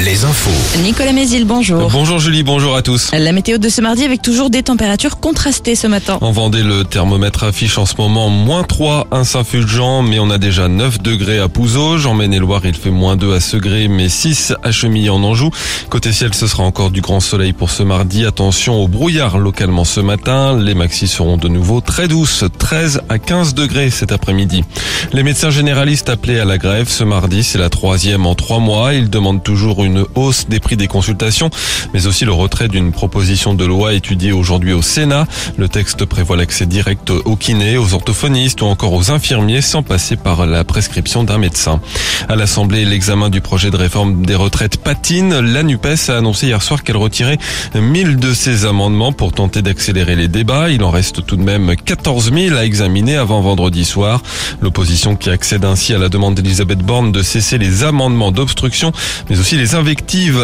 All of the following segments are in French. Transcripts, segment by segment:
les infos. Nicolas Mézil, bonjour. Bonjour Julie, bonjour à tous. La météo de ce mardi avec toujours des températures contrastées ce matin. En Vendée, le thermomètre affiche en ce moment moins 3 à Saint-Fulgent, mais on a déjà 9 degrés à Pouzauges. En Maine-et-Loire, il fait moins 2 à Segré, mais 6 à Chemillé en Anjou. Côté ciel, ce sera encore du grand soleil pour ce mardi. Attention au brouillard localement ce matin. Les maxis seront de nouveau très douces, 13 à 15 degrés cet après-midi. Les médecins généralistes appelés à la grève ce mardi, c'est la troisième en trois mois. Ils demandent toujours une hausse des prix des consultations, mais aussi le retrait d'une proposition de loi étudiée aujourd'hui au Sénat. Le texte prévoit l'accès direct aux kinés, aux orthophonistes ou encore aux infirmiers sans passer par la prescription d'un médecin. À l'Assemblée, l'examen du projet de réforme des retraites patine. La NUPES a annoncé hier soir qu'elle retirait 1000 de ses amendements pour tenter d'accélérer les débats. Il en reste tout de même 14 000 à examiner avant vendredi soir. L'opposition qui accède ainsi à la demande d'Elisabeth Borne de cesser les amendements d'obstruction, mais aussi les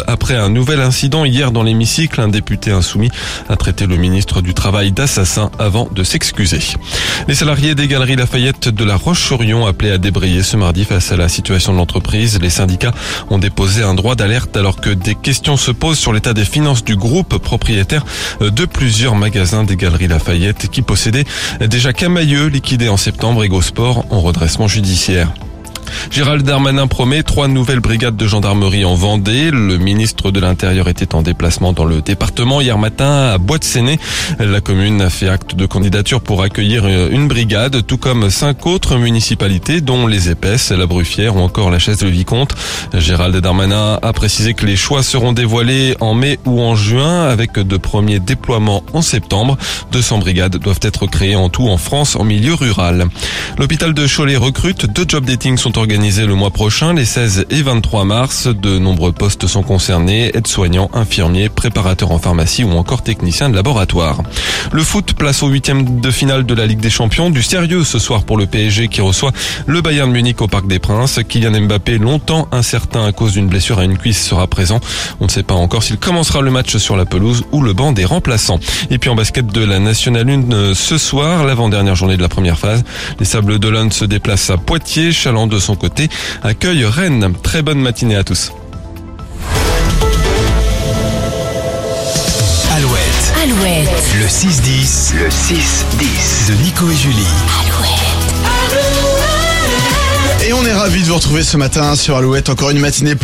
après un nouvel incident hier dans l'hémicycle. Un député insoumis a traité le ministre du Travail d'assassin avant de s'excuser. Les salariés des galeries Lafayette de la Roche-sur-Yon appelés à débrayer ce mardi face à la situation de l'entreprise. Les syndicats ont déposé un droit d'alerte alors que des questions se posent sur l'état des finances du groupe propriétaire de plusieurs magasins des galeries Lafayette qui possédaient déjà Camailleux liquidé en septembre et Gosport en redressement judiciaire. Gérald Darmanin promet trois nouvelles brigades de gendarmerie en Vendée. Le ministre de l'Intérieur était en déplacement dans le département hier matin à Boîte-Séné. La commune a fait acte de candidature pour accueillir une brigade, tout comme cinq autres municipalités, dont les Épaisses, la Bruffière ou encore la Chaise-le-Vicomte. Gérald Darmanin a précisé que les choix seront dévoilés en mai ou en juin avec de premiers déploiements en septembre. 200 brigades doivent être créées en tout en France en milieu rural. L'hôpital de Cholet recrute. Deux job dating sont organisés le mois prochain, les 16 et 23 mars. De nombreux postes sont concernés, aides-soignants, infirmiers, préparateurs en pharmacie ou encore techniciens de laboratoire. Le foot place au huitième de finale de la Ligue des Champions. Du sérieux ce soir pour le PSG qui reçoit le Bayern Munich au Parc des Princes. Kylian Mbappé, longtemps incertain à cause d'une blessure à une cuisse, sera présent. On ne sait pas encore s'il commencera le match sur la pelouse ou le banc des remplaçants. Et puis en basket de la Nationale 1 ce soir, l'avant-dernière journée de la première phase. Les Sables d'Olonne se déplacent à Poitiers. Chaland de son côté accueille Rennes. Très bonne matinée à tous. Alouette, Alouette, le 6-10, le 6-10 de Nico et Julie. Alouette. Et on est ravis de vous retrouver ce matin sur Alouette. Encore une matinée